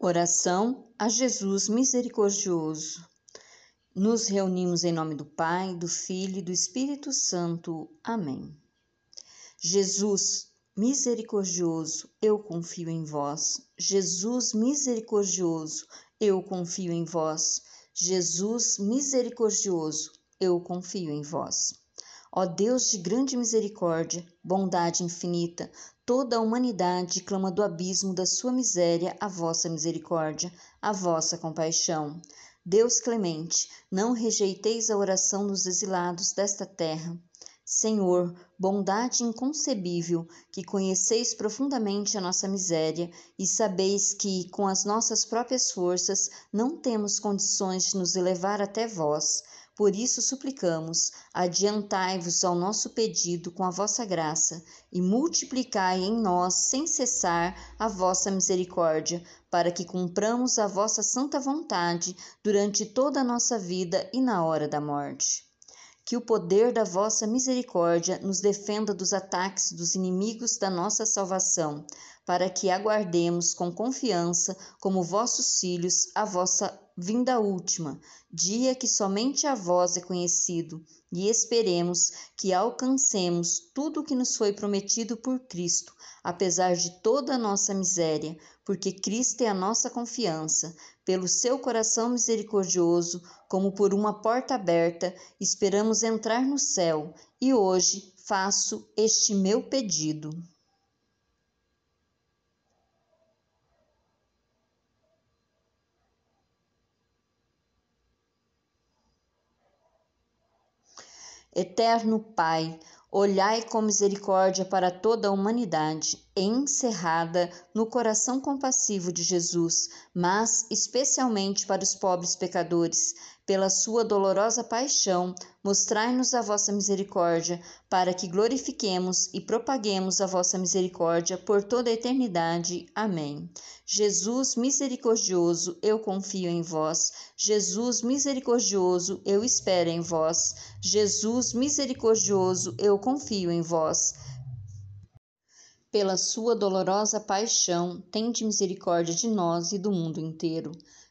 Oração a Jesus misericordioso. Nos reunimos em nome do Pai, do Filho e do Espírito Santo. Amém. Jesus misericordioso, eu confio em vós. Jesus misericordioso, eu confio em vós. Jesus misericordioso, eu confio em vós. Ó Deus de grande misericórdia, bondade infinita, toda a humanidade clama do abismo da sua miséria a vossa misericórdia, a vossa compaixão. Deus clemente, não rejeiteis a oração dos exilados desta terra. Senhor, bondade inconcebível, que conheceis profundamente a nossa miséria e sabeis que, com as nossas próprias forças, não temos condições de nos elevar até vós. Por isso suplicamos, adiantai-vos ao nosso pedido com a vossa graça e multiplicai em nós sem cessar a vossa misericórdia, para que cumpramos a vossa santa vontade durante toda a nossa vida e na hora da morte. Que o poder da vossa misericórdia nos defenda dos ataques dos inimigos da nossa salvação, para que aguardemos com confiança, como vossos filhos, a vossa vinda última, dia que somente a vós é conhecido, e esperemos que alcancemos tudo o que nos foi prometido por Cristo, apesar de toda a nossa miséria, porque Cristo é a nossa confiança. Pelo seu coração misericordioso, como por uma porta aberta, esperamos entrar no céu, e hoje faço este meu pedido. Eterno Pai, olhai com misericórdia para toda a humanidade, encerrada no coração compassivo de Jesus, mas especialmente para os pobres pecadores. Pela sua dolorosa paixão, mostrai-nos a vossa misericórdia, para que glorifiquemos e propaguemos a vossa misericórdia por toda a eternidade. Amém. Jesus misericordioso, eu confio em vós. Jesus misericordioso, eu espero em vós. Jesus misericordioso, eu confio em vós. Pela sua dolorosa paixão, tende misericórdia de nós e do mundo inteiro.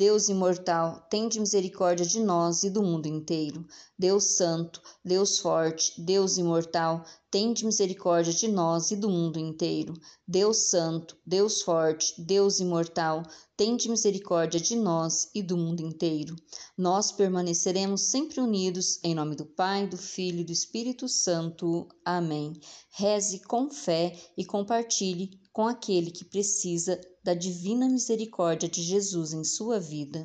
Deus imortal, tende misericórdia de nós e do mundo inteiro. Deus Santo, Deus forte, Deus imortal, tende misericórdia de nós e do mundo inteiro. Deus Santo, Deus forte, Deus imortal, tende misericórdia de nós e do mundo inteiro. Nós permaneceremos sempre unidos, em nome do Pai, do Filho e do Espírito Santo. Amém. Reze com fé e compartilhe com aquele que precisa da divina misericórdia de Jesus em sua vida.